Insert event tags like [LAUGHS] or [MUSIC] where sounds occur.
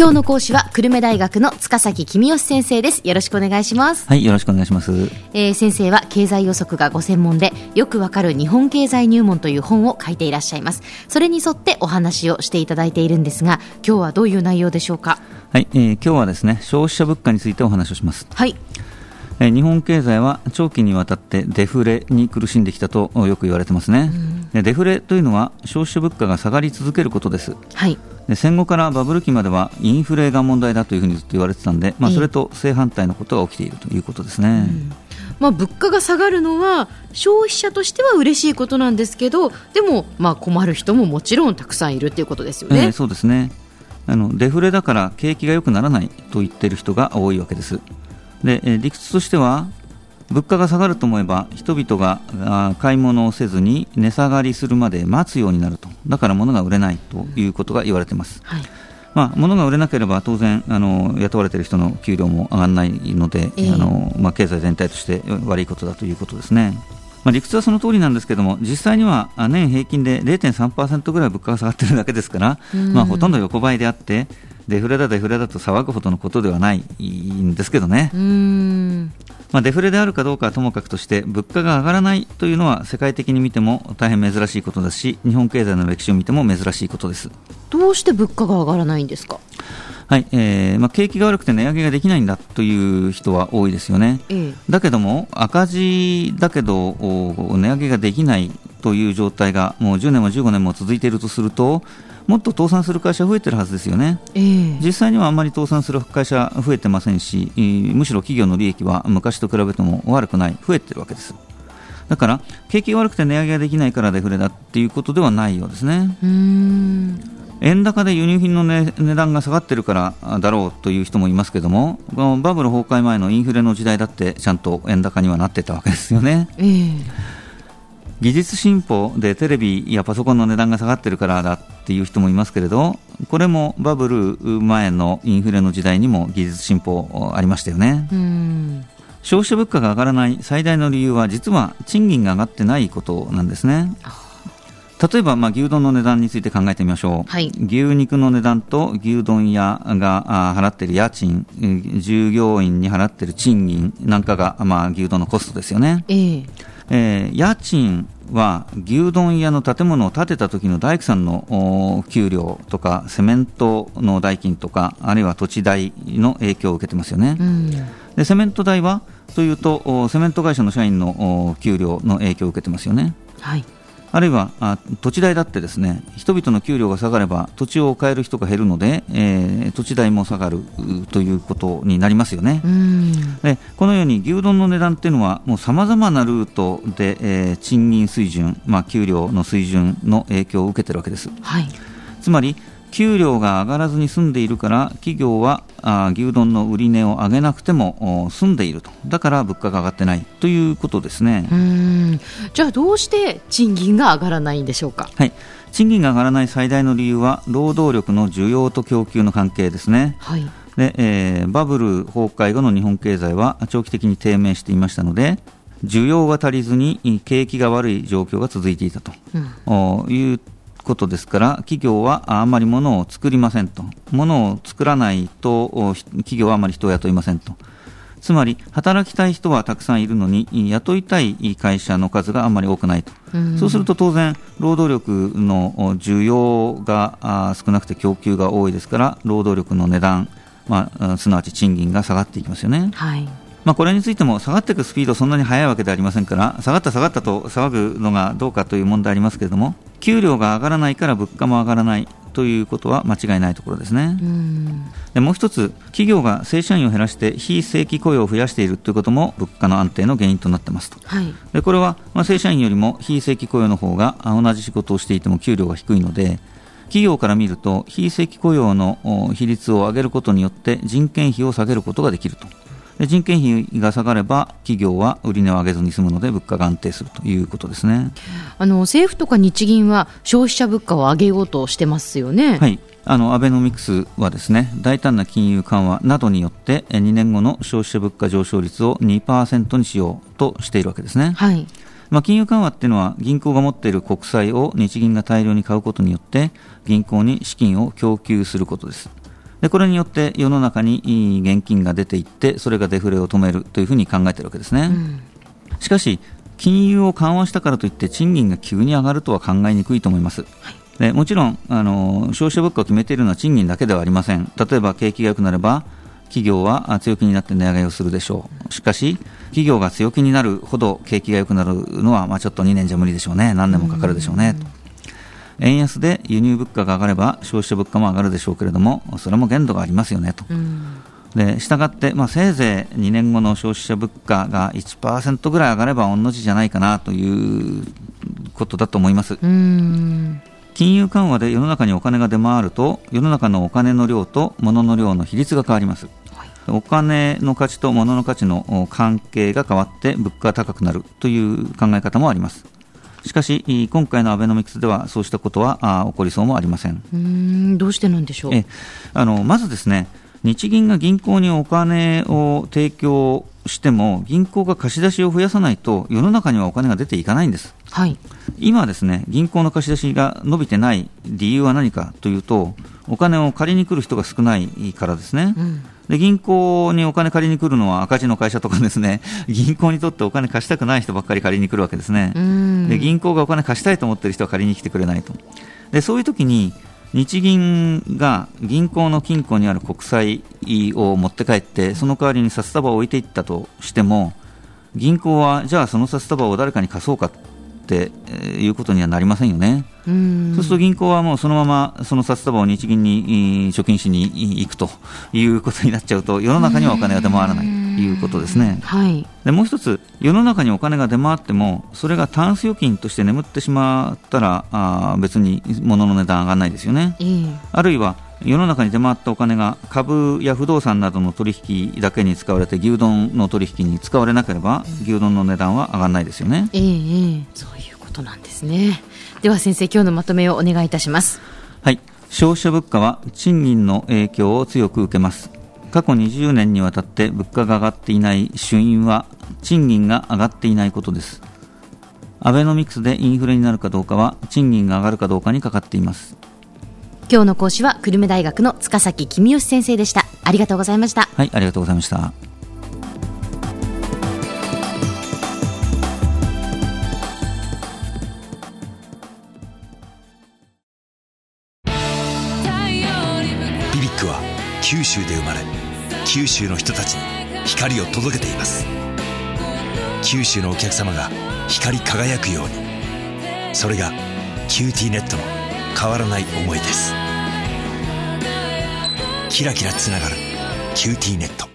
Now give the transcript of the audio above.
今日の講師は久留米大学の塚崎君吉先生です。よろしくお願いします。はいよろしくお願いします、えー、先生は経済予測がご専門でよくわかる日本経済入門という本を書いていらっしゃいます。それに沿ってお話をしていただいているんですが今日はどういう内容でしょうか？はい、えー、今日はですね消費者物価についてお話をします。はい日本経済は長期にわたってデフレに苦しんできたとよく言われてますね、うん、デフレというのは消費者物価が下がり続けることです、はい、で戦後からバブル期まではインフレが問題だというふうにずっと言われてたんで、まあ、それと正反対のことが起きているということですね。うん。まあ、物価が下がるのは消費者としては嬉しいことなんですけどでもまあ困る人ももちろんたくさんいるということですよね。えー、そうですね。あのデフレだから景気が良くならないと言っている人が多いわけです。で理屈としては物価が下がると思えば人々が買い物をせずに値下がりするまで待つようになると。だから物が売れないということが言われています、はい。まあ、物が売れなければ当然あの雇われている人の給料も上がらないので、えー、あのまあ、経済全体として悪いことだということですね。まあ、理屈はその通りなんですけども実際には年平均で0.3%ぐらい物価が下がっているだけですから、まあ、ほとんど横ばいであってデフレだデフレだと騒ぐほどのことではないんですけどね。まあ、デフレであるかどうかはともかくとして物価が上がらないというのは世界的に見ても大変珍しいことですし日本経済の歴史を見ても珍しいことです。どうして物価が上がらないんですか？はいえーまあ、景気が悪くて値上げができないんだという人は多いですよね、ええ、だけども赤字だけど値上げができないという状態がもう10年も15年も続いているとするともっと倒産する会社増えてるはずですよね、えー、実際にはあんまり倒産する会社増えてませんし、むしろ企業の利益は昔と比べても悪くない、増えてるわけです。だから景気が悪くて値上げができないからデフレだっていうことではないようですね。円高で輸入品の、ね、値段が下がってるからだろうという人もいますけどもこのバブル崩壊前のインフレの時代だってちゃんと円高にはなってたわけですよね。えー技術進歩でテレビやパソコンの値段が下がってるからだっていう人もいますけれどこれもバブル前のインフレの時代にも技術進歩ありましたよね。消費者物価が上がらない最大の理由は実は賃金が上がってないことなんですね。例えば、まあ、牛丼の値段について考えてみましょう、はい、牛肉の値段と牛丼屋が払っている家賃従業員に払っている賃金なんかが、まあ、牛丼のコストですよね、えーえー、家賃は牛丼屋の建物を建てた時の大工さんの給料とかセメントの代金とかあるいは土地代の影響を受けてますよね。うん、でセメント代はというとセメント会社の社員の給料の影響を受けてますよね。はいあるいはあ土地代だってですね人々の給料が下がれば土地を買える人が減るので、えー、土地代も下がるということになりますよね。でこのように牛丼の値段っていうのはさまざまなルートで、えー、賃金水準、まあ、給料の水準の影響を受けているわけです。はい、つまり給料が上がらずに済んでいるから企業はあ牛丼の売り値を上げなくても済んでいると。だから物価が上がってないということですね。じゃあどうして賃金が上がらないんでしょうか、はい、賃金が上がらない最大の理由は労働力の需要と供給の関係ですね。はい。でえー、バブル崩壊後の日本経済は長期的に低迷していましたので需要が足りずに景気が悪い状況が続いていたと、うん、いうことですから、企業はあんまり物を作りませんと、物を作らないと、企業はあまり人を雇いませんと。つまり、働きたい人はたくさんいるのに、雇いたい会社の数があんまり多くないと。そうすると当然、労働力の需要が少なくて供給が多いですから、労働力の値段、まあ、すなわち賃金が下がっていきますよね。はいまあ、これについても下がっていくスピードそんなに速いわけではありませんから下がった下がったと騒ぐのがどうかという問題ありますけれども給料が上がらないから物価も上がらないということは間違いないところですね。でもう一つ、企業が正社員を減らして非正規雇用を増やしているということも物価の安定の原因となってますと。はい、でこれは、まあ、正社員よりも非正規雇用の方が同じ仕事をしていても給料が低いので、企業から見ると非正規雇用の比率を上げることによって人件費を下げることができると。人件費が下がれば企業は売値を上げずに済むので物価が安定するということですねあの政府とか日銀は消費者物価を上げようとしてますよね。はいあのアベノミクスはですね大胆な金融緩和などによって2年後の消費者物価上昇率を2%にしようとしているわけですね。はいまあ、金融緩和っていうのは銀行が持っている国債を日銀が大量に買うことによって銀行に資金を供給することです。でこれによって世の中に現金が出ていってそれがデフレを止めるというふうに考えているわけですね、うん、しかし金融を緩和したからといって賃金が急に上がるとは考えにくいと思います、はい。でもちろんあの消費者物価を決めているのは賃金だけではありません。例えば景気が良くなれば企業は強気になって値上げをするでしょう。しかし企業が強気になるほど景気が良くなるのは、まあ、ちょっと2年じゃ無理でしょうね。何年もかかるでしょうね円安で輸入物価が上がれば消費者物価も上がるでしょうけれどもそれも限度がありますよねと。でしたがって、まあ、せいぜい2年後の消費者物価が1%ぐらい上がれば同じじゃないかなということだと思います。金融緩和で世の中にお金が出回ると世の中のお金の量と物の量の比率が変わります、はい、お金の価値と物の価値の関係が変わって物価が高くなるという考え方もありますしかし、今回のアベノミクスではそうしたことはあ起こりそうもありません。うんどうしてなんでしょう？えあのまずですね日銀が銀行にお金を提供しても銀行が貸し出しを増やさないと世の中にはお金が出ていかないんです、はい、今ですね銀行の貸し出しが伸びてない理由は何かというとお金を借りに来る人が少ないからですね、うん。で銀行にお金借りに来るのは赤字の会社とかですね [LAUGHS] 銀行にとってお金貸したくない人ばっかり借りに来るわけですね。で銀行がお金貸したいと思っている人は借りに来てくれないと。でそういう時に日銀が銀行の金庫にある国債を持って帰ってその代わりに札束を置いていったとしても銀行はじゃあその札束を誰かに貸そうかっていうことにはなりませんよね。そうすると銀行はもうそのままその札束を日銀に貯金しに行くということになっちゃうと世の中にはお金が出回らないということですね。はい、でもう一つ世の中にお金が出回ってもそれがタンス預金として眠ってしまったらあ別に物の値段上がらないですよね。あるいは世の中に出回ったお金が株や不動産などの取引だけに使われて牛丼の取引に使われなければ牛丼の値段は上がらないですよね。ええそういうことなんですね。では先生今日のまとめをお願いいたします。はい。消費者物価は賃金の影響を強く受けます。過去20年にわたって物価が上がっていない主因は賃金が上がっていないことです。アベノミクスでインフレになるかどうかは賃金が上がるかどうかにかかっています今日の講師は久留米大学の塚崎君吉先生でした。ありがとうございました。はいありがとうございました。九州で生まれ九州の人たちに光を届けています。九州のお客様が光り輝くように。それが QTnet の変わらない思いですキラキラつながる QTnet。